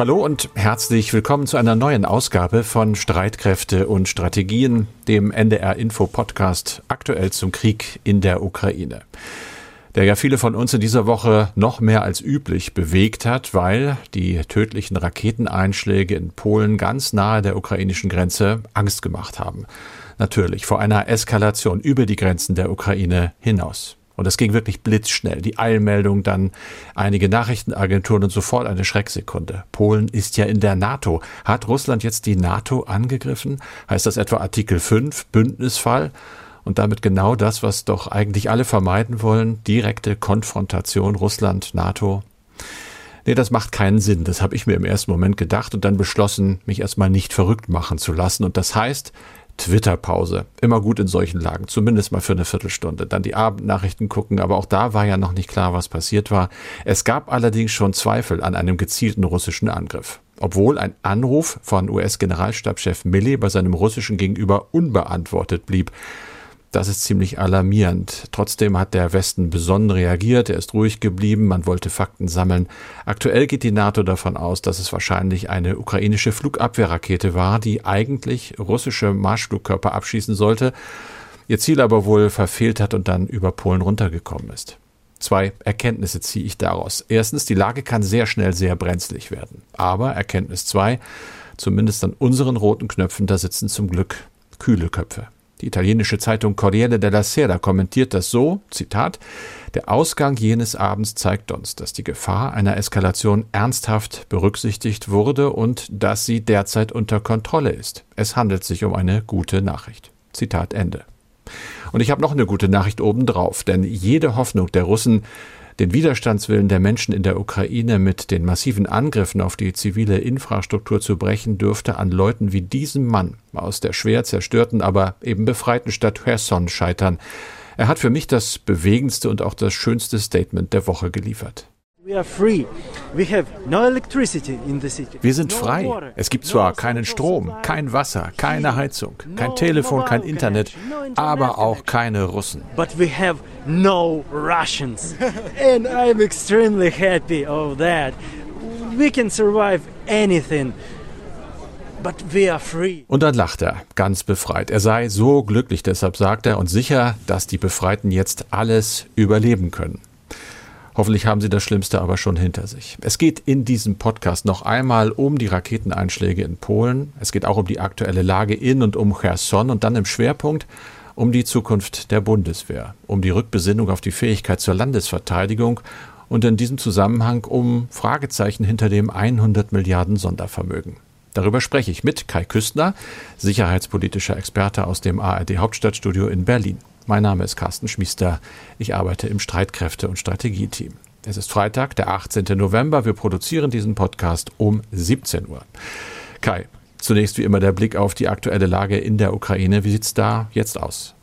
Hallo und herzlich willkommen zu einer neuen Ausgabe von Streitkräfte und Strategien, dem NDR Info Podcast aktuell zum Krieg in der Ukraine. Der ja viele von uns in dieser Woche noch mehr als üblich bewegt hat, weil die tödlichen Raketeneinschläge in Polen ganz nahe der ukrainischen Grenze Angst gemacht haben. Natürlich vor einer Eskalation über die Grenzen der Ukraine hinaus. Und das ging wirklich blitzschnell. Die Eilmeldung, dann einige Nachrichtenagenturen und sofort eine Schrecksekunde. Polen ist ja in der NATO. Hat Russland jetzt die NATO angegriffen? Heißt das etwa Artikel 5, Bündnisfall? Und damit genau das, was doch eigentlich alle vermeiden wollen, direkte Konfrontation Russland, NATO. Nee, das macht keinen Sinn. Das habe ich mir im ersten Moment gedacht und dann beschlossen, mich erstmal nicht verrückt machen zu lassen. Und das heißt, Twitter-Pause. Immer gut in solchen Lagen, zumindest mal für eine Viertelstunde. Dann die Abendnachrichten gucken, aber auch da war ja noch nicht klar, was passiert war. Es gab allerdings schon Zweifel an einem gezielten russischen Angriff. Obwohl ein Anruf von US-Generalstabschef Milley bei seinem russischen Gegenüber unbeantwortet blieb. Das ist ziemlich alarmierend. Trotzdem hat der Westen besonnen reagiert, er ist ruhig geblieben, man wollte Fakten sammeln. Aktuell geht die NATO davon aus, dass es wahrscheinlich eine ukrainische Flugabwehrrakete war, die eigentlich russische Marschflugkörper abschießen sollte, ihr Ziel aber wohl verfehlt hat und dann über Polen runtergekommen ist. Zwei Erkenntnisse ziehe ich daraus. Erstens, die Lage kann sehr schnell sehr brenzlig werden. Aber Erkenntnis zwei, zumindest an unseren roten Knöpfen, da sitzen zum Glück kühle Köpfe. Die italienische Zeitung Corriere della Sera kommentiert das so, Zitat, der Ausgang jenes Abends zeigt uns, dass die Gefahr einer Eskalation ernsthaft berücksichtigt wurde und dass sie derzeit unter Kontrolle ist. Es handelt sich um eine gute Nachricht. Zitat Ende. Und ich habe noch eine gute Nachricht obendrauf, denn jede Hoffnung der Russen, den Widerstandswillen der Menschen in der Ukraine mit den massiven Angriffen auf die zivile Infrastruktur zu brechen, dürfte an Leuten wie diesem Mann aus der schwer zerstörten, aber eben befreiten Stadt Cherson scheitern. Er hat für mich das bewegendste und auch das schönste Statement der Woche geliefert. Wir sind frei. Es gibt zwar keinen Strom, kein Wasser, keine Heizung, kein Telefon, kein Internet, aber auch keine Russen. But we have no Russians. And I'm extremely happy of that. We can survive anything. Und dann lacht er, ganz befreit. Er sei so glücklich, deshalb sagt er, und sicher, dass die Befreiten jetzt alles überleben können. Hoffentlich haben Sie das Schlimmste aber schon hinter sich. Es geht in diesem Podcast noch einmal um die Raketeneinschläge in Polen. Es geht auch um die aktuelle Lage in und um Cherson und dann im Schwerpunkt um die Zukunft der Bundeswehr, um die Rückbesinnung auf die Fähigkeit zur Landesverteidigung und in diesem Zusammenhang um Fragezeichen hinter dem 100 Milliarden Sondervermögen. Darüber spreche ich mit Kai Küstner, sicherheitspolitischer Experte aus dem ARD Hauptstadtstudio in Berlin. Mein Name ist Carsten Schmiester. Ich arbeite im Streitkräfte- und Strategieteam. Es ist Freitag, der 18. November. Wir produzieren diesen Podcast um 17 Uhr. Kai, zunächst wie immer der Blick auf die aktuelle Lage in der Ukraine. Wie sieht es da jetzt aus?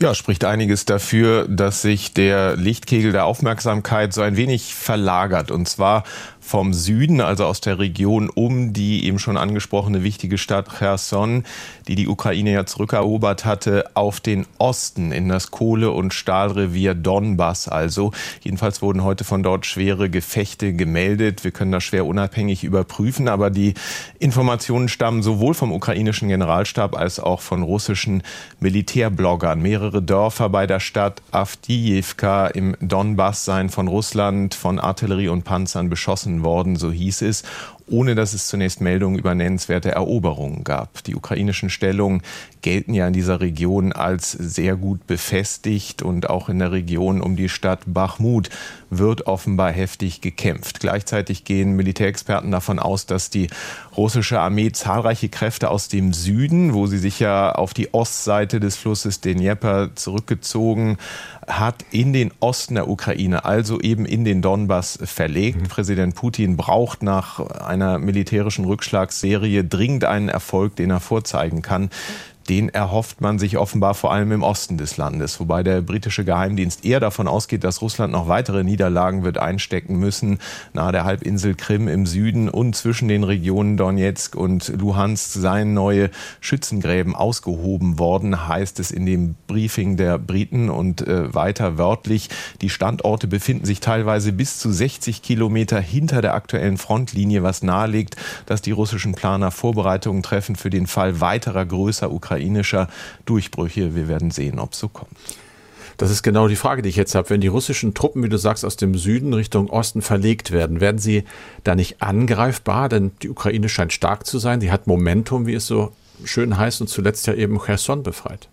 Ja, spricht einiges dafür, dass sich der Lichtkegel der Aufmerksamkeit so ein wenig verlagert. Und zwar vom Süden, also aus der Region um die eben schon angesprochene wichtige Stadt Cherson, die die Ukraine ja zurückerobert hatte, auf den Osten in das Kohle- und Stahlrevier Donbass. Also jedenfalls wurden heute von dort schwere Gefechte gemeldet. Wir können das schwer unabhängig überprüfen, aber die Informationen stammen sowohl vom ukrainischen Generalstab als auch von russischen Militärbloggern. Mehrere Dörfer bei der Stadt Avdiivka im Donbass seien von Russland von Artillerie und Panzern beschossen worden, so hieß es ohne dass es zunächst Meldungen über nennenswerte Eroberungen gab. Die ukrainischen Stellungen gelten ja in dieser Region als sehr gut befestigt und auch in der Region um die Stadt Bachmut wird offenbar heftig gekämpft. Gleichzeitig gehen Militärexperten davon aus, dass die russische Armee zahlreiche Kräfte aus dem Süden, wo sie sich ja auf die Ostseite des Flusses Dnieper zurückgezogen hat, in den Osten der Ukraine, also eben in den Donbass verlegt. Mhm. Präsident Putin braucht nach einer militärischen Rückschlagsserie dringend einen Erfolg, den er vorzeigen kann. Den erhofft man sich offenbar vor allem im Osten des Landes, wobei der britische Geheimdienst eher davon ausgeht, dass Russland noch weitere Niederlagen wird einstecken müssen, nahe der Halbinsel Krim im Süden und zwischen den Regionen Donetsk und Luhansk seien neue Schützengräben ausgehoben worden, heißt es in dem Briefing der Briten. Und äh, weiter wörtlich, die Standorte befinden sich teilweise bis zu 60 Kilometer hinter der aktuellen Frontlinie, was nahelegt, dass die russischen Planer Vorbereitungen treffen für den Fall weiterer größer Ukraine ukrainischer Durchbrüche. Wir werden sehen, ob es so kommt. Das ist genau die Frage, die ich jetzt habe. Wenn die russischen Truppen, wie du sagst, aus dem Süden Richtung Osten verlegt werden, werden sie da nicht angreifbar? Denn die Ukraine scheint stark zu sein. Die hat Momentum, wie es so schön heißt, und zuletzt ja eben Cherson befreit.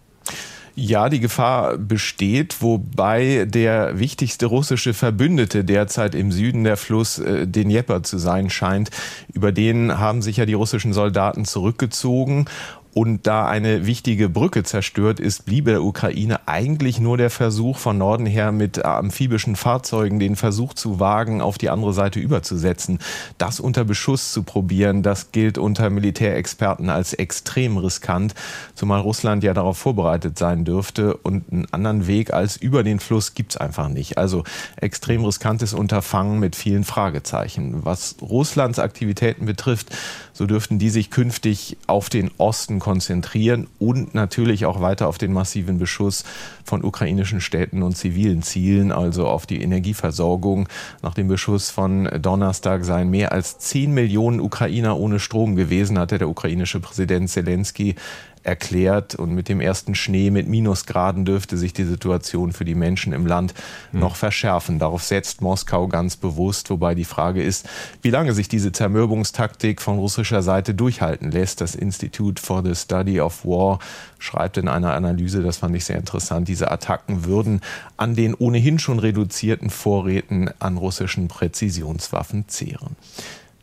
Ja, die Gefahr besteht, wobei der wichtigste russische Verbündete derzeit im Süden der Fluss äh, den Dnieper zu sein scheint. Über den haben sich ja die russischen Soldaten zurückgezogen und da eine wichtige Brücke zerstört ist, bliebe der Ukraine eigentlich nur der Versuch von Norden her mit amphibischen Fahrzeugen den Versuch zu wagen, auf die andere Seite überzusetzen. Das unter Beschuss zu probieren, das gilt unter Militärexperten als extrem riskant, zumal Russland ja darauf vorbereitet sein dürfte und einen anderen Weg als über den Fluss gibt's einfach nicht. Also extrem riskantes Unterfangen mit vielen Fragezeichen. Was Russlands Aktivitäten betrifft, so dürften die sich künftig auf den Osten konzentrieren und natürlich auch weiter auf den massiven Beschuss von ukrainischen Städten und zivilen Zielen, also auf die Energieversorgung. Nach dem Beschuss von Donnerstag seien mehr als 10 Millionen Ukrainer ohne Strom gewesen, hatte der ukrainische Präsident Zelensky erklärt. Und mit dem ersten Schnee mit Minusgraden dürfte sich die Situation für die Menschen im Land mhm. noch verschärfen. Darauf setzt Moskau ganz bewusst, wobei die Frage ist, wie lange sich diese Zermürbungstaktik von russischer Seite durchhalten lässt. Das Institute for the Study of War schreibt in einer Analyse, das fand ich sehr interessant, diese Attacken würden an den ohnehin schon reduzierten Vorräten an russischen Präzisionswaffen zehren.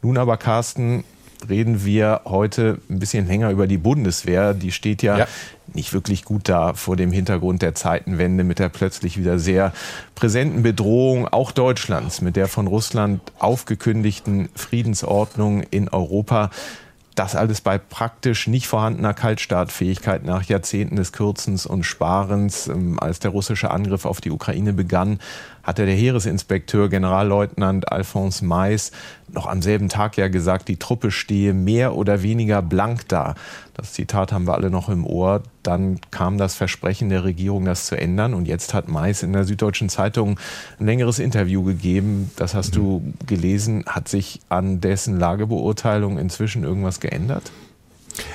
Nun aber, Carsten, reden wir heute ein bisschen länger über die Bundeswehr. Die steht ja, ja, nicht wirklich gut da vor dem Hintergrund der Zeitenwende mit der plötzlich wieder sehr präsenten Bedrohung auch Deutschlands, mit der von Russland aufgekündigten Friedensordnung in Europa. Das alles bei praktisch nicht vorhandener Kaltstartfähigkeit nach Jahrzehnten des Kürzens und Sparens, ähm, als der russische Angriff auf die Ukraine begann, hatte der Heeresinspekteur Generalleutnant Alphonse Mais noch am selben Tag ja gesagt, die Truppe stehe mehr oder weniger blank da. Das Zitat haben wir alle noch im Ohr. Dann kam das Versprechen der Regierung, das zu ändern. Und jetzt hat Mais in der Süddeutschen Zeitung ein längeres Interview gegeben. Das hast mhm. du gelesen. Hat sich an dessen Lagebeurteilung inzwischen irgendwas geändert?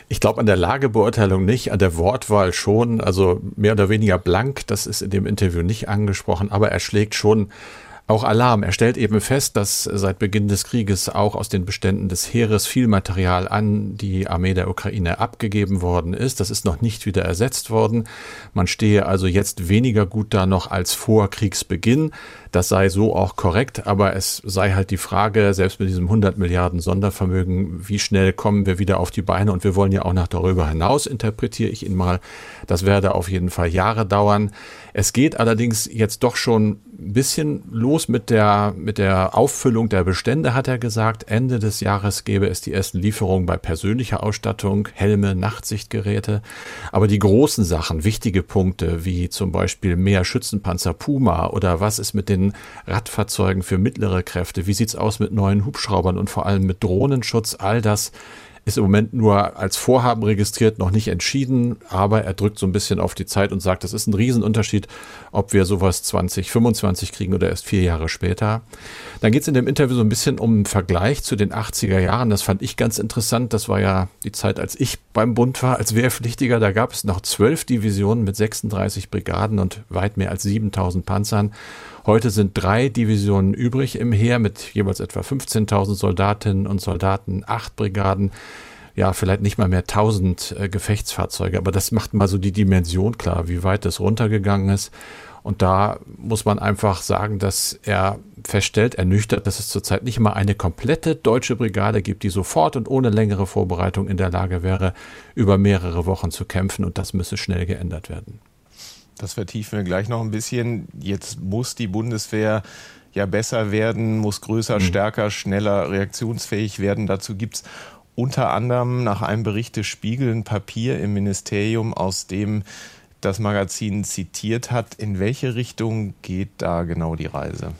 Ich glaube an der Lagebeurteilung nicht, an der Wortwahl schon, also mehr oder weniger blank, das ist in dem Interview nicht angesprochen, aber er schlägt schon auch Alarm. Er stellt eben fest, dass seit Beginn des Krieges auch aus den Beständen des Heeres viel Material an die Armee der Ukraine abgegeben worden ist. Das ist noch nicht wieder ersetzt worden. Man stehe also jetzt weniger gut da noch als vor Kriegsbeginn. Das sei so auch korrekt, aber es sei halt die Frage, selbst mit diesem 100 Milliarden Sondervermögen, wie schnell kommen wir wieder auf die Beine? Und wir wollen ja auch nach darüber hinaus, interpretiere ich ihn mal. Das werde auf jeden Fall Jahre dauern. Es geht allerdings jetzt doch schon ein bisschen los mit der, mit der Auffüllung der Bestände, hat er gesagt. Ende des Jahres gäbe es die ersten Lieferungen bei persönlicher Ausstattung, Helme, Nachtsichtgeräte. Aber die großen Sachen, wichtige Punkte, wie zum Beispiel mehr Schützenpanzer Puma oder was ist mit den Radfahrzeugen für mittlere Kräfte? Wie sieht es aus mit neuen Hubschraubern und vor allem mit Drohnenschutz? All das ist im Moment nur als Vorhaben registriert, noch nicht entschieden, aber er drückt so ein bisschen auf die Zeit und sagt, das ist ein Riesenunterschied, ob wir sowas 2025 kriegen oder erst vier Jahre später. Dann geht es in dem Interview so ein bisschen um einen Vergleich zu den 80er Jahren. Das fand ich ganz interessant. Das war ja die Zeit, als ich beim Bund war, als Wehrpflichtiger. Da gab es noch zwölf Divisionen mit 36 Brigaden und weit mehr als 7000 Panzern. Heute sind drei Divisionen übrig im Heer mit jeweils etwa 15.000 Soldatinnen und Soldaten, acht Brigaden, ja, vielleicht nicht mal mehr 1000 äh, Gefechtsfahrzeuge. Aber das macht mal so die Dimension klar, wie weit das runtergegangen ist. Und da muss man einfach sagen, dass er feststellt, ernüchtert, dass es zurzeit nicht mal eine komplette deutsche Brigade gibt, die sofort und ohne längere Vorbereitung in der Lage wäre, über mehrere Wochen zu kämpfen. Und das müsse schnell geändert werden. Das vertiefen wir gleich noch ein bisschen. Jetzt muss die Bundeswehr ja besser werden, muss größer, mhm. stärker, schneller reaktionsfähig werden. Dazu gibt es unter anderem nach einem Bericht des Spiegel ein Papier im Ministerium, aus dem das Magazin zitiert hat. In welche Richtung geht da genau die Reise?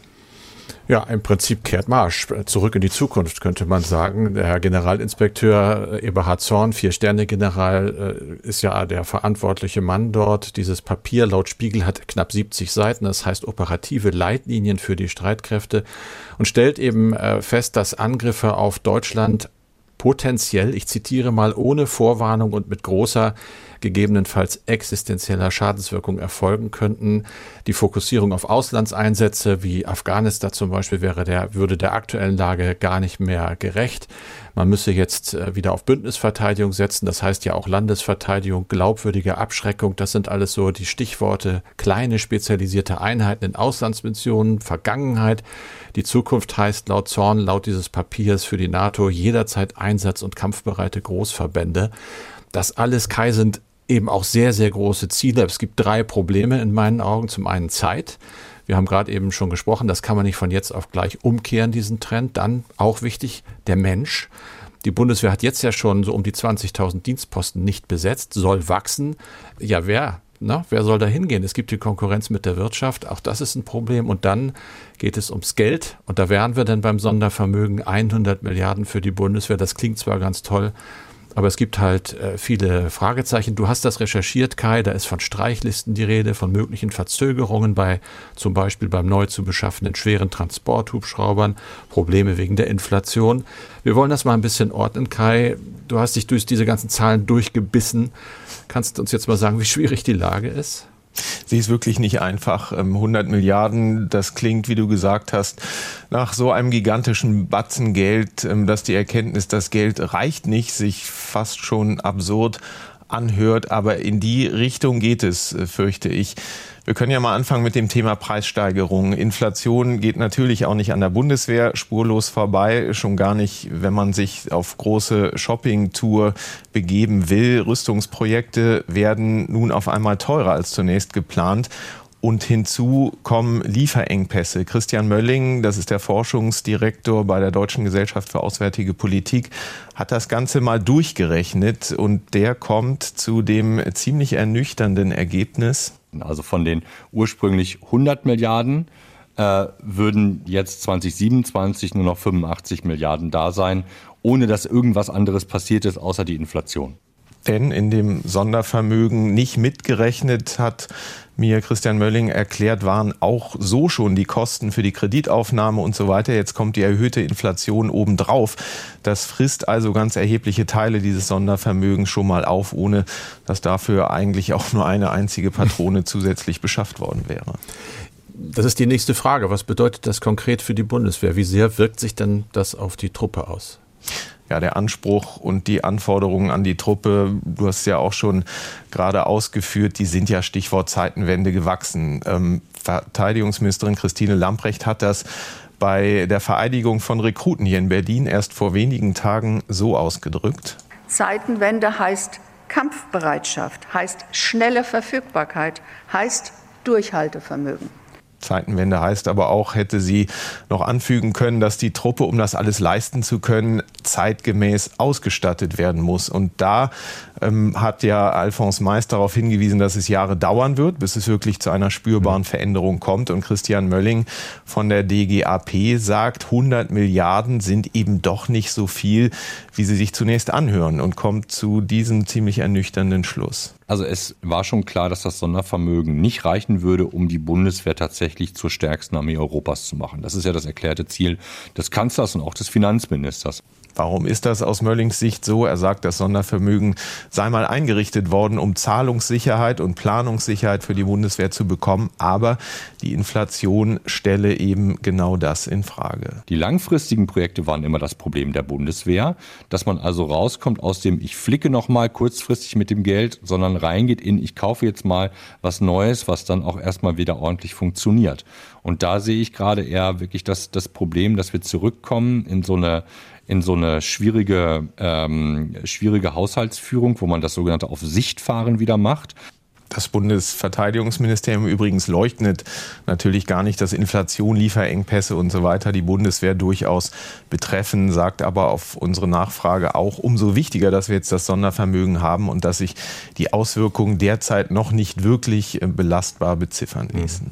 Ja, im Prinzip kehrt Marsch. Zurück in die Zukunft, könnte man sagen. Der Herr Generalinspekteur äh, Eberhard Zorn, Vier-Sterne-General, äh, ist ja der verantwortliche Mann dort. Dieses Papier laut Spiegel hat knapp 70 Seiten. Das heißt operative Leitlinien für die Streitkräfte und stellt eben äh, fest, dass Angriffe auf Deutschland potenziell, ich zitiere mal, ohne Vorwarnung und mit großer gegebenenfalls existenzieller Schadenswirkung erfolgen könnten. Die Fokussierung auf Auslandseinsätze wie Afghanistan zum Beispiel wäre der, würde der aktuellen Lage gar nicht mehr gerecht. Man müsse jetzt äh, wieder auf Bündnisverteidigung setzen. Das heißt ja auch Landesverteidigung, glaubwürdige Abschreckung. Das sind alles so die Stichworte. Kleine spezialisierte Einheiten in Auslandsmissionen, Vergangenheit. Die Zukunft heißt laut Zorn, laut dieses Papiers für die NATO jederzeit Einsatz- und kampfbereite Großverbände. Das alles, Kai, sind eben auch sehr, sehr große Ziele. Es gibt drei Probleme in meinen Augen. Zum einen Zeit. Wir haben gerade eben schon gesprochen, das kann man nicht von jetzt auf gleich umkehren, diesen Trend. Dann auch wichtig, der Mensch. Die Bundeswehr hat jetzt ja schon so um die 20.000 Dienstposten nicht besetzt, soll wachsen. Ja, wer? Na, wer soll da hingehen? Es gibt die Konkurrenz mit der Wirtschaft, auch das ist ein Problem. Und dann geht es ums Geld. Und da wären wir dann beim Sondervermögen 100 Milliarden für die Bundeswehr. Das klingt zwar ganz toll, aber es gibt halt äh, viele Fragezeichen. Du hast das recherchiert, Kai. Da ist von Streichlisten die Rede, von möglichen Verzögerungen bei zum Beispiel beim neu zu beschaffenden schweren Transporthubschraubern, Probleme wegen der Inflation. Wir wollen das mal ein bisschen ordnen, Kai. Du hast dich durch diese ganzen Zahlen durchgebissen. Kannst du uns jetzt mal sagen, wie schwierig die Lage ist? Sie ist wirklich nicht einfach. 100 ähm, Milliarden, das klingt, wie du gesagt hast, nach so einem gigantischen Batzen Geld, ähm, dass die Erkenntnis, das Geld reicht nicht, sich fast schon absurd anhört. Aber in die Richtung geht es, äh, fürchte ich. Wir können ja mal anfangen mit dem Thema Preissteigerung. Inflation geht natürlich auch nicht an der Bundeswehr spurlos vorbei, schon gar nicht, wenn man sich auf große Shopping-Tour begeben will. Rüstungsprojekte werden nun auf einmal teurer als zunächst geplant. Und hinzu kommen Lieferengpässe. Christian Mölling, das ist der Forschungsdirektor bei der Deutschen Gesellschaft für Auswärtige Politik, hat das Ganze mal durchgerechnet und der kommt zu dem ziemlich ernüchternden Ergebnis, also von den ursprünglich 100 Milliarden äh, würden jetzt 2027 nur noch 85 Milliarden da sein, ohne dass irgendwas anderes passiert ist, außer die Inflation. Denn in dem Sondervermögen nicht mitgerechnet hat mir Christian Mölling erklärt, waren auch so schon die Kosten für die Kreditaufnahme und so weiter. Jetzt kommt die erhöhte Inflation obendrauf. Das frisst also ganz erhebliche Teile dieses Sondervermögens schon mal auf, ohne dass dafür eigentlich auch nur eine einzige Patrone zusätzlich beschafft worden wäre. Das ist die nächste Frage. Was bedeutet das konkret für die Bundeswehr? Wie sehr wirkt sich denn das auf die Truppe aus? Ja, der Anspruch und die Anforderungen an die Truppe, du hast ja auch schon gerade ausgeführt, die sind ja Stichwort Zeitenwende gewachsen. Ähm, Verteidigungsministerin Christine Lamprecht hat das bei der Vereidigung von Rekruten hier in Berlin erst vor wenigen Tagen so ausgedrückt. Zeitenwende heißt Kampfbereitschaft, heißt schnelle Verfügbarkeit, heißt Durchhaltevermögen. Zeitenwende heißt aber auch, hätte sie noch anfügen können, dass die Truppe, um das alles leisten zu können, zeitgemäß ausgestattet werden muss. Und da ähm, hat ja Alphonse Meist darauf hingewiesen, dass es Jahre dauern wird, bis es wirklich zu einer spürbaren mhm. Veränderung kommt. Und Christian Mölling von der DGAP sagt, 100 Milliarden sind eben doch nicht so viel, wie sie sich zunächst anhören und kommt zu diesem ziemlich ernüchternden Schluss. Also es war schon klar, dass das Sondervermögen nicht reichen würde, um die Bundeswehr tatsächlich zur stärksten Armee Europas zu machen. Das ist ja das erklärte Ziel des Kanzlers und auch des Finanzministers. Warum ist das aus Möllings Sicht so? Er sagt, das Sondervermögen sei mal eingerichtet worden, um Zahlungssicherheit und Planungssicherheit für die Bundeswehr zu bekommen, aber die Inflation stelle eben genau das in Frage. Die langfristigen Projekte waren immer das Problem der Bundeswehr, dass man also rauskommt aus dem ich flicke noch mal kurzfristig mit dem Geld, sondern reingeht in ich kaufe jetzt mal was Neues, was dann auch erstmal wieder ordentlich funktioniert. Und da sehe ich gerade eher wirklich das, das Problem, dass wir zurückkommen in so eine in so eine schwierige, ähm, schwierige Haushaltsführung, wo man das sogenannte auf Sicht fahren wieder macht. Das Bundesverteidigungsministerium übrigens leugnet natürlich gar nicht, dass Inflation, Lieferengpässe und so weiter die Bundeswehr durchaus betreffen, sagt aber auf unsere Nachfrage auch umso wichtiger, dass wir jetzt das Sondervermögen haben und dass sich die Auswirkungen derzeit noch nicht wirklich äh, belastbar beziffern ließen.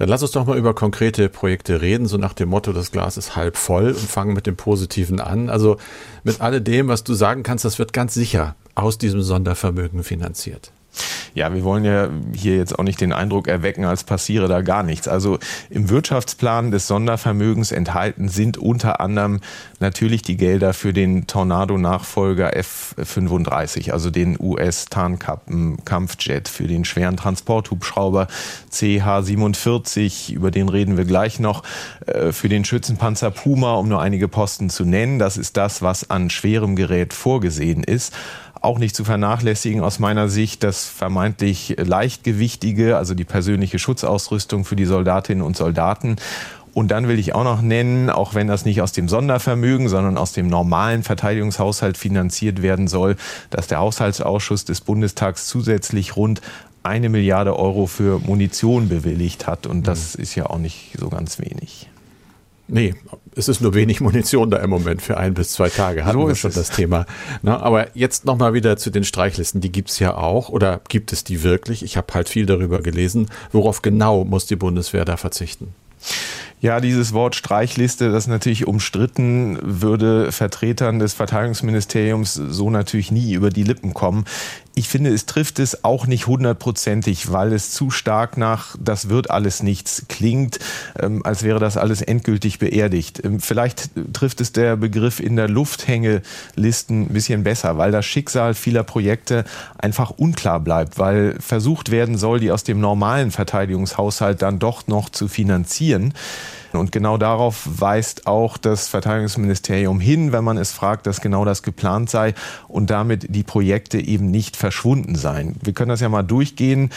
Dann lass uns doch mal über konkrete Projekte reden, so nach dem Motto, das Glas ist halb voll und fangen mit dem Positiven an. Also mit alledem, was du sagen kannst, das wird ganz sicher aus diesem Sondervermögen finanziert. Ja, wir wollen ja hier jetzt auch nicht den Eindruck erwecken, als passiere da gar nichts. Also im Wirtschaftsplan des Sondervermögens enthalten sind unter anderem natürlich die Gelder für den Tornado-Nachfolger F-35, also den US-Tarnkampfjet, für den schweren Transporthubschrauber CH-47, über den reden wir gleich noch, äh, für den Schützenpanzer Puma, um nur einige Posten zu nennen. Das ist das, was an schwerem Gerät vorgesehen ist auch nicht zu vernachlässigen aus meiner Sicht das vermeintlich leichtgewichtige, also die persönliche Schutzausrüstung für die Soldatinnen und Soldaten. Und dann will ich auch noch nennen, auch wenn das nicht aus dem Sondervermögen, sondern aus dem normalen Verteidigungshaushalt finanziert werden soll, dass der Haushaltsausschuss des Bundestags zusätzlich rund eine Milliarde Euro für Munition bewilligt hat. Und das mhm. ist ja auch nicht so ganz wenig. Nee, es ist nur wenig Munition da im Moment für ein bis zwei Tage. Hatten so wir schon es. das Thema. Na, aber jetzt nochmal wieder zu den Streichlisten. Die gibt's ja auch. Oder gibt es die wirklich? Ich habe halt viel darüber gelesen. Worauf genau muss die Bundeswehr da verzichten? Ja, dieses Wort Streichliste, das natürlich umstritten, würde Vertretern des Verteidigungsministeriums so natürlich nie über die Lippen kommen. Ich finde, es trifft es auch nicht hundertprozentig, weil es zu stark nach das wird alles nichts klingt, ähm, als wäre das alles endgültig beerdigt. Ähm, vielleicht trifft es der Begriff in der Lufthängelisten ein bisschen besser, weil das Schicksal vieler Projekte einfach unklar bleibt, weil versucht werden soll, die aus dem normalen Verteidigungshaushalt dann doch noch zu finanzieren. Und genau darauf weist auch das Verteidigungsministerium hin, wenn man es fragt, dass genau das geplant sei und damit die Projekte eben nicht verschwunden seien. Wir können das ja mal durchgehen.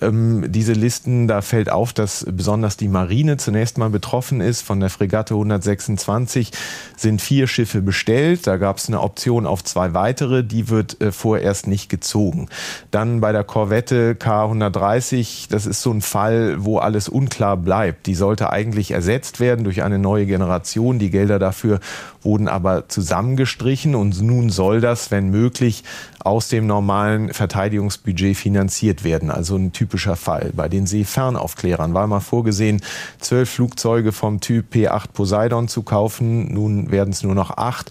Ähm, diese Listen, da fällt auf, dass besonders die Marine zunächst mal betroffen ist. Von der Fregatte 126 sind vier Schiffe bestellt. Da gab es eine Option auf zwei weitere. Die wird äh, vorerst nicht gezogen. Dann bei der Korvette K130, das ist so ein Fall, wo alles unklar bleibt. Die sollte eigentlich ersetzt ersetzt werden durch eine neue Generation. Die Gelder dafür wurden aber zusammengestrichen und nun soll das, wenn möglich, aus dem normalen Verteidigungsbudget finanziert werden. Also ein typischer Fall. Bei den Seefernaufklärern war mal vorgesehen, zwölf Flugzeuge vom Typ P8 Poseidon zu kaufen. Nun werden es nur noch acht.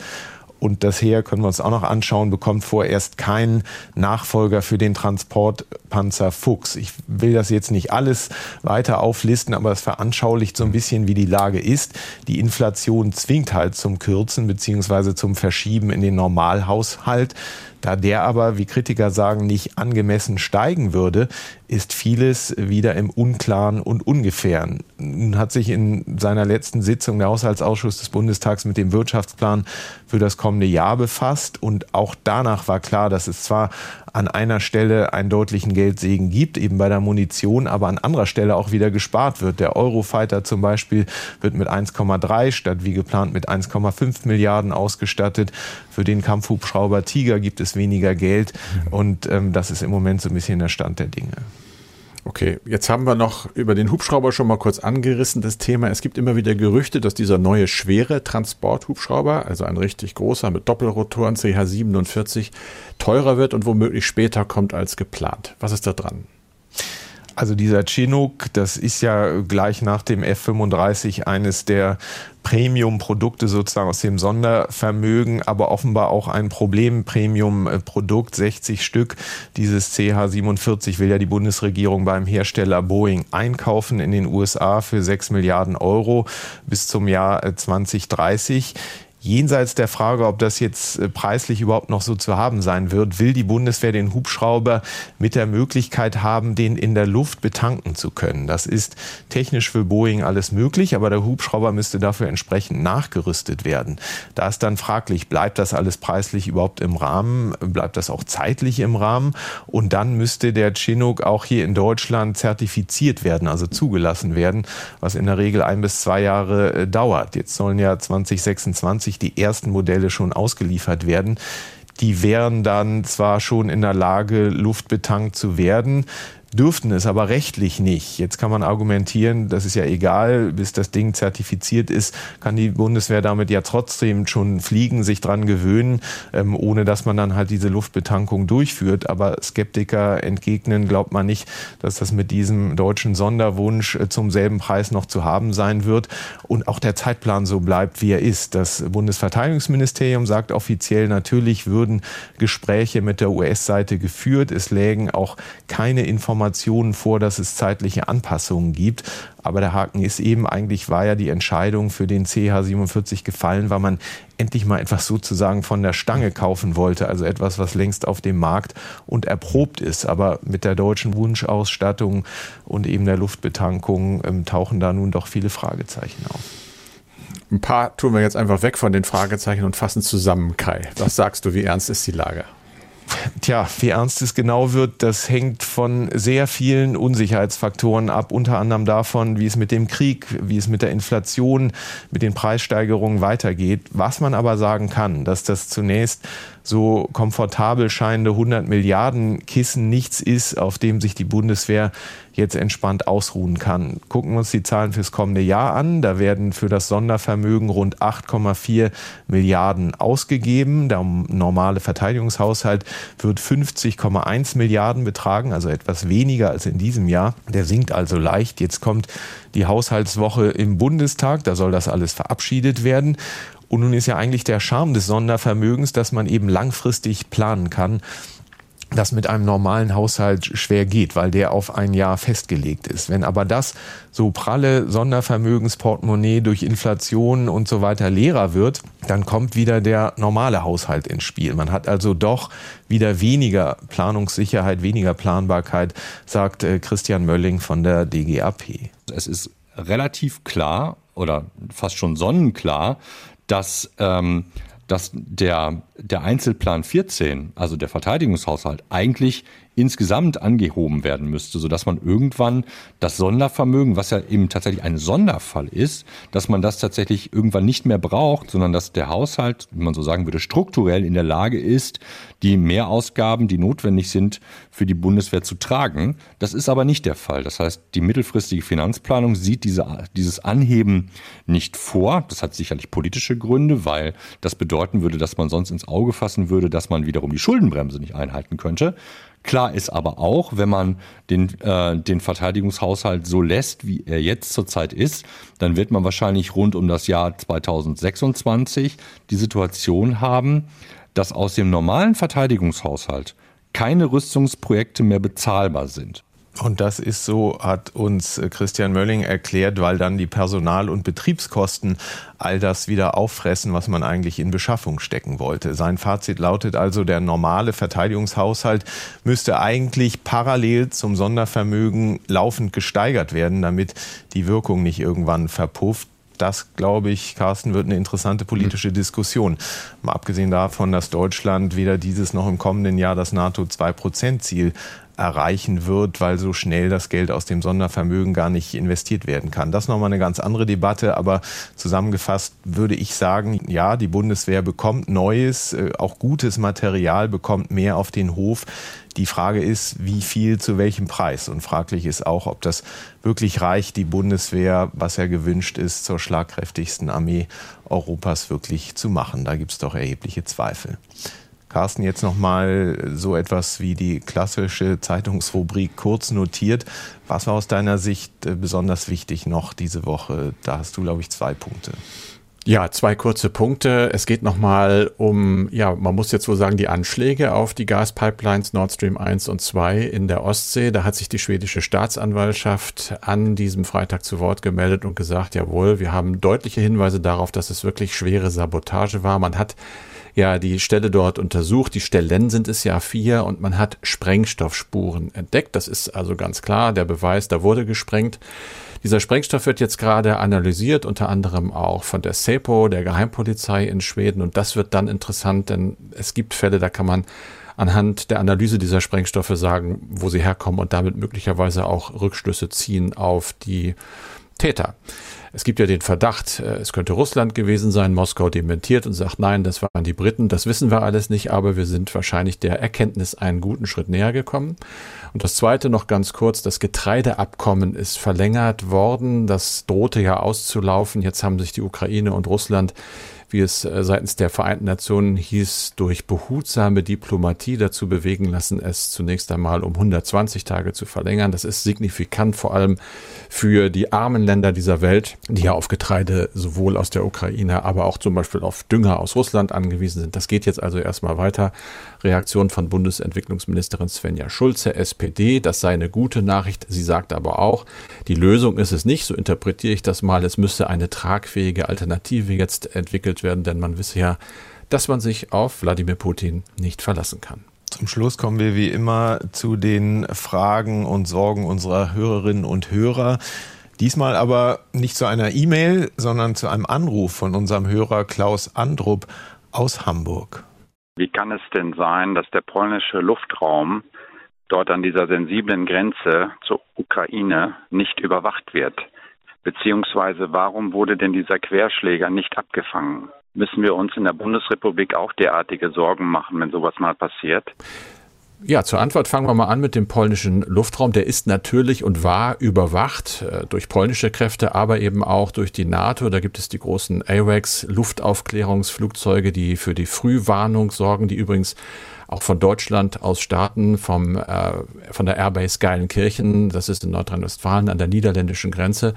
Und das Heer können wir uns auch noch anschauen, bekommt vorerst keinen Nachfolger für den Transportpanzer Fuchs. Ich will das jetzt nicht alles weiter auflisten, aber es veranschaulicht so ein bisschen, wie die Lage ist. Die Inflation zwingt halt zum Kürzen beziehungsweise zum Verschieben in den Normalhaushalt. Da der aber, wie Kritiker sagen, nicht angemessen steigen würde, ist vieles wieder im Unklaren und Ungefähren. Nun hat sich in seiner letzten Sitzung der Haushaltsausschuss des Bundestags mit dem Wirtschaftsplan für das kommende Jahr befasst und auch danach war klar, dass es zwar an einer Stelle einen deutlichen Geldsegen gibt, eben bei der Munition, aber an anderer Stelle auch wieder gespart wird. Der Eurofighter zum Beispiel wird mit 1,3 statt wie geplant mit 1,5 Milliarden ausgestattet. Für den Kampfhubschrauber Tiger gibt es weniger Geld und ähm, das ist im Moment so ein bisschen der Stand der Dinge. Okay, jetzt haben wir noch über den Hubschrauber schon mal kurz angerissen, das Thema. Es gibt immer wieder Gerüchte, dass dieser neue schwere Transporthubschrauber, also ein richtig großer mit Doppelrotoren CH47, teurer wird und womöglich später kommt als geplant. Was ist da dran? Also dieser Chinook, das ist ja gleich nach dem F-35 eines der Premium-Produkte sozusagen aus dem Sondervermögen, aber offenbar auch ein Problem-Premium-Produkt, 60 Stück. Dieses CH47 will ja die Bundesregierung beim Hersteller Boeing einkaufen in den USA für 6 Milliarden Euro bis zum Jahr 2030. Jenseits der Frage, ob das jetzt äh, preislich überhaupt noch so zu haben sein wird, will die Bundeswehr den Hubschrauber mit der Möglichkeit haben, den in der Luft betanken zu können. Das ist technisch für Boeing alles möglich, aber der Hubschrauber müsste dafür entsprechend nachgerüstet werden. Da ist dann fraglich, bleibt das alles preislich überhaupt im Rahmen? Bleibt das auch zeitlich im Rahmen? Und dann müsste der Chinook auch hier in Deutschland zertifiziert werden, also zugelassen werden, was in der Regel ein bis zwei Jahre äh, dauert. Jetzt sollen ja 2026 die ersten Modelle schon ausgeliefert werden. die wären dann zwar schon in der Lage, luftbetankt zu werden, dürften es aber rechtlich nicht. Jetzt kann man argumentieren, das ist ja egal, bis das Ding zertifiziert ist, kann die Bundeswehr damit ja trotzdem schon fliegen, sich dran gewöhnen, ähm, ohne dass man dann halt diese Luftbetankung durchführt. Aber Skeptiker entgegnen, glaubt man nicht, dass das mit diesem deutschen Sonderwunsch äh, zum selben Preis noch zu haben sein wird und auch der Zeitplan so bleibt, wie er ist. Das Bundesverteidigungsministerium sagt offiziell, natürlich würden Gespräche mit der US-Seite geführt. Es lägen auch keine Informationen Informationen vor, dass es zeitliche Anpassungen gibt. Aber der Haken ist eben, eigentlich war ja die Entscheidung für den CH47 gefallen, weil man endlich mal etwas sozusagen von der Stange kaufen wollte. Also etwas, was längst auf dem Markt und erprobt ist. Aber mit der deutschen Wunschausstattung und eben der Luftbetankung ähm, tauchen da nun doch viele Fragezeichen auf. Ein paar tun wir jetzt einfach weg von den Fragezeichen und fassen zusammen, Kai. Was sagst du, wie ernst ist die Lage? Tja, wie ernst es genau wird, das hängt von sehr vielen Unsicherheitsfaktoren ab, unter anderem davon, wie es mit dem Krieg, wie es mit der Inflation, mit den Preissteigerungen weitergeht. Was man aber sagen kann, dass das zunächst so komfortabel scheinende 100 Milliarden Kissen nichts ist, auf dem sich die Bundeswehr jetzt entspannt ausruhen kann. Gucken wir uns die Zahlen fürs kommende Jahr an. Da werden für das Sondervermögen rund 8,4 Milliarden ausgegeben. Der normale Verteidigungshaushalt wird 50,1 Milliarden betragen, also etwas weniger als in diesem Jahr. Der sinkt also leicht. Jetzt kommt die Haushaltswoche im Bundestag. Da soll das alles verabschiedet werden. Und nun ist ja eigentlich der Charme des Sondervermögens, dass man eben langfristig planen kann das mit einem normalen Haushalt schwer geht, weil der auf ein Jahr festgelegt ist. Wenn aber das so pralle Sondervermögensportemonnaie durch Inflation und so weiter leerer wird, dann kommt wieder der normale Haushalt ins Spiel. Man hat also doch wieder weniger Planungssicherheit, weniger Planbarkeit, sagt äh, Christian Mölling von der DGAP. Es ist relativ klar oder fast schon sonnenklar, dass, ähm, dass der, der Einzelplan 14, also der Verteidigungshaushalt, eigentlich insgesamt angehoben werden müsste, sodass man irgendwann das Sondervermögen, was ja eben tatsächlich ein Sonderfall ist, dass man das tatsächlich irgendwann nicht mehr braucht, sondern dass der Haushalt, wie man so sagen würde, strukturell in der Lage ist, die Mehrausgaben, die notwendig sind, für die Bundeswehr zu tragen. Das ist aber nicht der Fall. Das heißt, die mittelfristige Finanzplanung sieht diese, dieses Anheben nicht vor. Das hat sicherlich politische Gründe, weil das bedeuten würde, dass man sonst ins Auge fassen würde, dass man wiederum die Schuldenbremse nicht einhalten könnte. Klar ist aber auch, wenn man den, äh, den Verteidigungshaushalt so lässt, wie er jetzt zurzeit ist, dann wird man wahrscheinlich rund um das Jahr 2026 die Situation haben, dass aus dem normalen Verteidigungshaushalt keine Rüstungsprojekte mehr bezahlbar sind. Und das ist so, hat uns äh, Christian Mölling erklärt, weil dann die Personal- und Betriebskosten all das wieder auffressen, was man eigentlich in Beschaffung stecken wollte. Sein Fazit lautet also, der normale Verteidigungshaushalt müsste eigentlich parallel zum Sondervermögen laufend gesteigert werden, damit die Wirkung nicht irgendwann verpufft das, glaube ich, Carsten, wird eine interessante politische Diskussion. Mal abgesehen davon, dass Deutschland weder dieses noch im kommenden Jahr das NATO-2-Prozent-Ziel erreichen wird, weil so schnell das Geld aus dem Sondervermögen gar nicht investiert werden kann. Das ist nochmal eine ganz andere Debatte, aber zusammengefasst würde ich sagen, ja, die Bundeswehr bekommt neues, äh, auch gutes Material, bekommt mehr auf den Hof. Die Frage ist, wie viel zu welchem Preis? Und fraglich ist auch, ob das wirklich reicht, die Bundeswehr, was ja gewünscht ist, zur schlagkräftigsten Armee Europas wirklich zu machen. Da gibt es doch erhebliche Zweifel. Carsten, jetzt nochmal so etwas wie die klassische Zeitungsrubrik kurz notiert. Was war aus deiner Sicht äh, besonders wichtig noch diese Woche? Da hast du, glaube ich, zwei Punkte. Ja, zwei kurze Punkte. Es geht nochmal um, ja, man muss jetzt wohl sagen, die Anschläge auf die Gaspipelines Nord Stream 1 und 2 in der Ostsee. Da hat sich die schwedische Staatsanwaltschaft an diesem Freitag zu Wort gemeldet und gesagt, jawohl, wir haben deutliche Hinweise darauf, dass es wirklich schwere Sabotage war. Man hat ja die Stelle dort untersucht. Die Stellen sind es ja vier und man hat Sprengstoffspuren entdeckt. Das ist also ganz klar der Beweis, da wurde gesprengt. Dieser Sprengstoff wird jetzt gerade analysiert, unter anderem auch von der SEPO, der Geheimpolizei in Schweden. Und das wird dann interessant, denn es gibt Fälle, da kann man anhand der Analyse dieser Sprengstoffe sagen, wo sie herkommen und damit möglicherweise auch Rückschlüsse ziehen auf die Täter. Es gibt ja den Verdacht, äh, es könnte Russland gewesen sein. Moskau dementiert und sagt, nein, das waren die Briten. Das wissen wir alles nicht, aber wir sind wahrscheinlich der Erkenntnis einen guten Schritt näher gekommen. Und das Zweite noch ganz kurz, das Getreideabkommen ist verlängert worden. Das drohte ja auszulaufen. Jetzt haben sich die Ukraine und Russland wie es äh, seitens der Vereinten Nationen hieß, durch behutsame Diplomatie dazu bewegen lassen, es zunächst einmal um 120 Tage zu verlängern. Das ist signifikant vor allem für die armen Länder dieser Welt, die ja auf Getreide sowohl aus der Ukraine, aber auch zum Beispiel auf Dünger aus Russland angewiesen sind. Das geht jetzt also erstmal weiter. Reaktion von Bundesentwicklungsministerin Svenja Schulze, SPD. Das sei eine gute Nachricht. Sie sagt aber auch, die Lösung ist es nicht, so interpretiere ich das mal. Es müsse eine tragfähige Alternative jetzt entwickelt werden, denn man wisse ja, dass man sich auf Wladimir Putin nicht verlassen kann. Zum Schluss kommen wir wie immer zu den Fragen und Sorgen unserer Hörerinnen und Hörer. Diesmal aber nicht zu einer E-Mail, sondern zu einem Anruf von unserem Hörer Klaus Andrup aus Hamburg. Wie kann es denn sein, dass der polnische Luftraum dort an dieser sensiblen Grenze zur Ukraine nicht überwacht wird? Beziehungsweise warum wurde denn dieser Querschläger nicht abgefangen? Müssen wir uns in der Bundesrepublik auch derartige Sorgen machen, wenn sowas mal passiert? Ja, zur Antwort fangen wir mal an mit dem polnischen Luftraum. Der ist natürlich und war überwacht äh, durch polnische Kräfte, aber eben auch durch die NATO. Da gibt es die großen AWACS, Luftaufklärungsflugzeuge, die für die Frühwarnung sorgen, die übrigens auch von Deutschland aus starten, vom, äh, von der Airbase Geilenkirchen, das ist in Nordrhein-Westfalen an der niederländischen Grenze.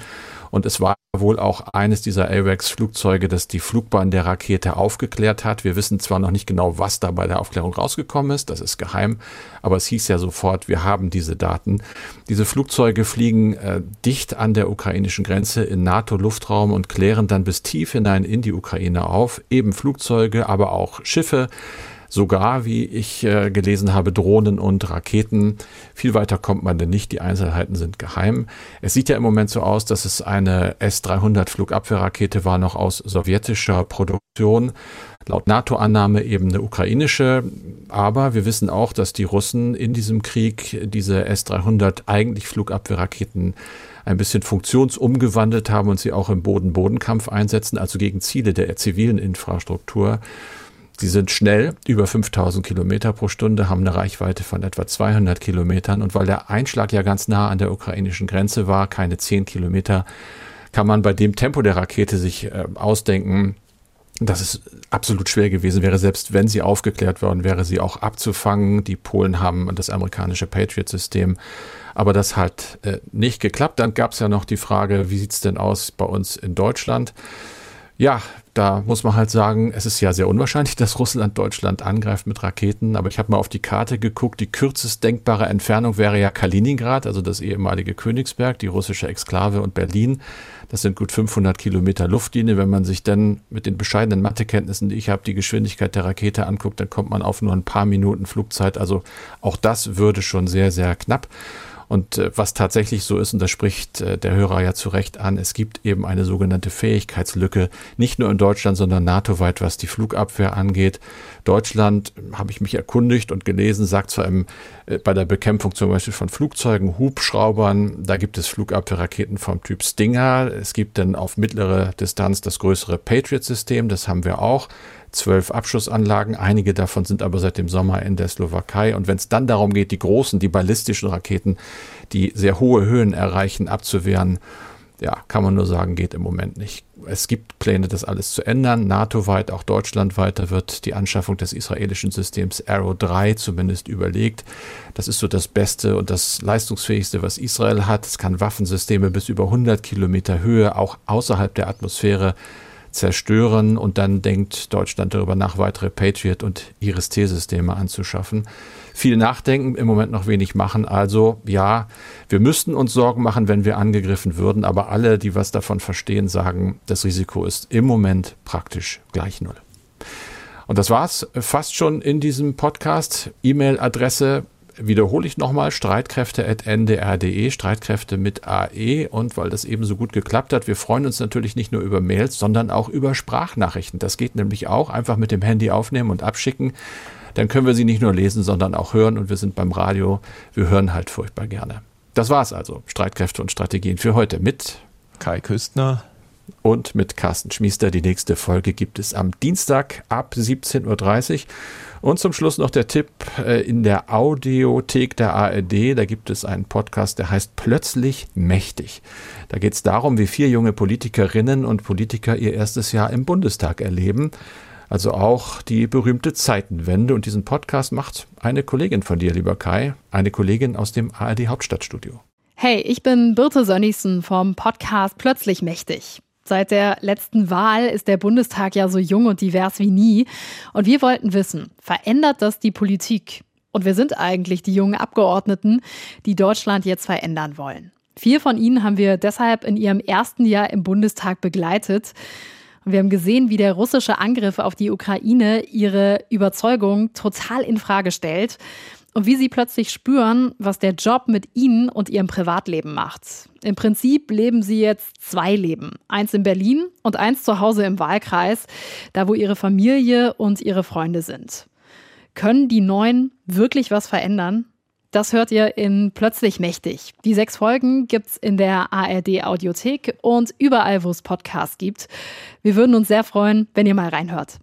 Und es war wohl auch eines dieser AWACS-Flugzeuge, das die Flugbahn der Rakete aufgeklärt hat. Wir wissen zwar noch nicht genau, was da bei der Aufklärung rausgekommen ist, das ist geheim, aber es hieß ja sofort, wir haben diese Daten. Diese Flugzeuge fliegen äh, dicht an der ukrainischen Grenze in NATO-Luftraum und klären dann bis tief hinein in die Ukraine auf. Eben Flugzeuge, aber auch Schiffe sogar, wie ich äh, gelesen habe, Drohnen und Raketen. Viel weiter kommt man denn nicht. Die Einzelheiten sind geheim. Es sieht ja im Moment so aus, dass es eine S-300 Flugabwehrrakete war, noch aus sowjetischer Produktion. Laut NATO-Annahme eben eine ukrainische. Aber wir wissen auch, dass die Russen in diesem Krieg diese S-300 eigentlich Flugabwehrraketen ein bisschen funktionsumgewandelt haben und sie auch im Boden-Bodenkampf einsetzen, also gegen Ziele der zivilen Infrastruktur. Sie sind schnell, über 5000 Kilometer pro Stunde, haben eine Reichweite von etwa 200 Kilometern. Und weil der Einschlag ja ganz nah an der ukrainischen Grenze war, keine 10 Kilometer, kann man bei dem Tempo der Rakete sich äh, ausdenken, dass es absolut schwer gewesen wäre, selbst wenn sie aufgeklärt worden wäre, sie auch abzufangen. Die Polen haben das amerikanische Patriot-System, aber das hat äh, nicht geklappt. Dann gab es ja noch die Frage, wie sieht es denn aus bei uns in Deutschland? Ja, da muss man halt sagen, es ist ja sehr unwahrscheinlich, dass Russland Deutschland angreift mit Raketen. Aber ich habe mal auf die Karte geguckt. Die kürzest denkbare Entfernung wäre ja Kaliningrad, also das ehemalige Königsberg, die russische Exklave und Berlin. Das sind gut 500 Kilometer Luftlinie. Wenn man sich dann mit den bescheidenen Mathekenntnissen, die ich habe, die Geschwindigkeit der Rakete anguckt, dann kommt man auf nur ein paar Minuten Flugzeit. Also auch das würde schon sehr, sehr knapp. Und äh, was tatsächlich so ist, und das spricht äh, der Hörer ja zu Recht an, es gibt eben eine sogenannte Fähigkeitslücke, nicht nur in Deutschland, sondern NATO-weit, was die Flugabwehr angeht. Deutschland, habe ich mich erkundigt und gelesen, sagt zwar im, äh, bei der Bekämpfung zum Beispiel von Flugzeugen, Hubschraubern, da gibt es Flugabwehrraketen vom Typ Stinger. Es gibt dann auf mittlere Distanz das größere Patriot-System, das haben wir auch zwölf Abschussanlagen. Einige davon sind aber seit dem Sommer in der Slowakei. Und wenn es dann darum geht, die großen, die ballistischen Raketen, die sehr hohe Höhen erreichen, abzuwehren, ja, kann man nur sagen, geht im Moment nicht. Es gibt Pläne, das alles zu ändern. NATO-weit, auch deutschlandweit, da wird die Anschaffung des israelischen Systems Arrow 3 zumindest überlegt. Das ist so das Beste und das leistungsfähigste, was Israel hat. Es kann Waffensysteme bis über 100 Kilometer Höhe, auch außerhalb der Atmosphäre zerstören und dann denkt Deutschland darüber nach, weitere Patriot- und IRIS-T-Systeme anzuschaffen. Viel nachdenken, im Moment noch wenig machen. Also ja, wir müssten uns Sorgen machen, wenn wir angegriffen würden, aber alle, die was davon verstehen, sagen, das Risiko ist im Moment praktisch gleich null. Und das war's fast schon in diesem Podcast. E-Mail-Adresse wiederhole ich nochmal, streitkräfte.ndr.de, Streitkräfte mit AE. Und weil das eben so gut geklappt hat, wir freuen uns natürlich nicht nur über Mails, sondern auch über Sprachnachrichten. Das geht nämlich auch. Einfach mit dem Handy aufnehmen und abschicken. Dann können wir sie nicht nur lesen, sondern auch hören. Und wir sind beim Radio. Wir hören halt furchtbar gerne. Das war's also. Streitkräfte und Strategien für heute mit Kai Küstner und mit Carsten Schmiester. Die nächste Folge gibt es am Dienstag ab 17.30 Uhr. Und zum Schluss noch der Tipp äh, in der Audiothek der ARD. Da gibt es einen Podcast, der heißt Plötzlich mächtig. Da geht es darum, wie vier junge Politikerinnen und Politiker ihr erstes Jahr im Bundestag erleben. Also auch die berühmte Zeitenwende. Und diesen Podcast macht eine Kollegin von dir, lieber Kai, eine Kollegin aus dem ARD Hauptstadtstudio. Hey, ich bin Birte Sönnigsen vom Podcast Plötzlich mächtig. Seit der letzten Wahl ist der Bundestag ja so jung und divers wie nie. Und wir wollten wissen, verändert das die Politik? Und wir sind eigentlich die jungen Abgeordneten, die Deutschland jetzt verändern wollen. Vier von ihnen haben wir deshalb in ihrem ersten Jahr im Bundestag begleitet. Und wir haben gesehen, wie der russische Angriff auf die Ukraine ihre Überzeugung total in Frage stellt und wie sie plötzlich spüren, was der Job mit ihnen und ihrem Privatleben macht. Im Prinzip leben sie jetzt zwei Leben. Eins in Berlin und eins zu Hause im Wahlkreis, da wo ihre Familie und ihre Freunde sind. Können die Neuen wirklich was verändern? Das hört ihr in Plötzlich Mächtig. Die sechs Folgen gibt's in der ARD Audiothek und überall, wo es Podcasts gibt. Wir würden uns sehr freuen, wenn ihr mal reinhört.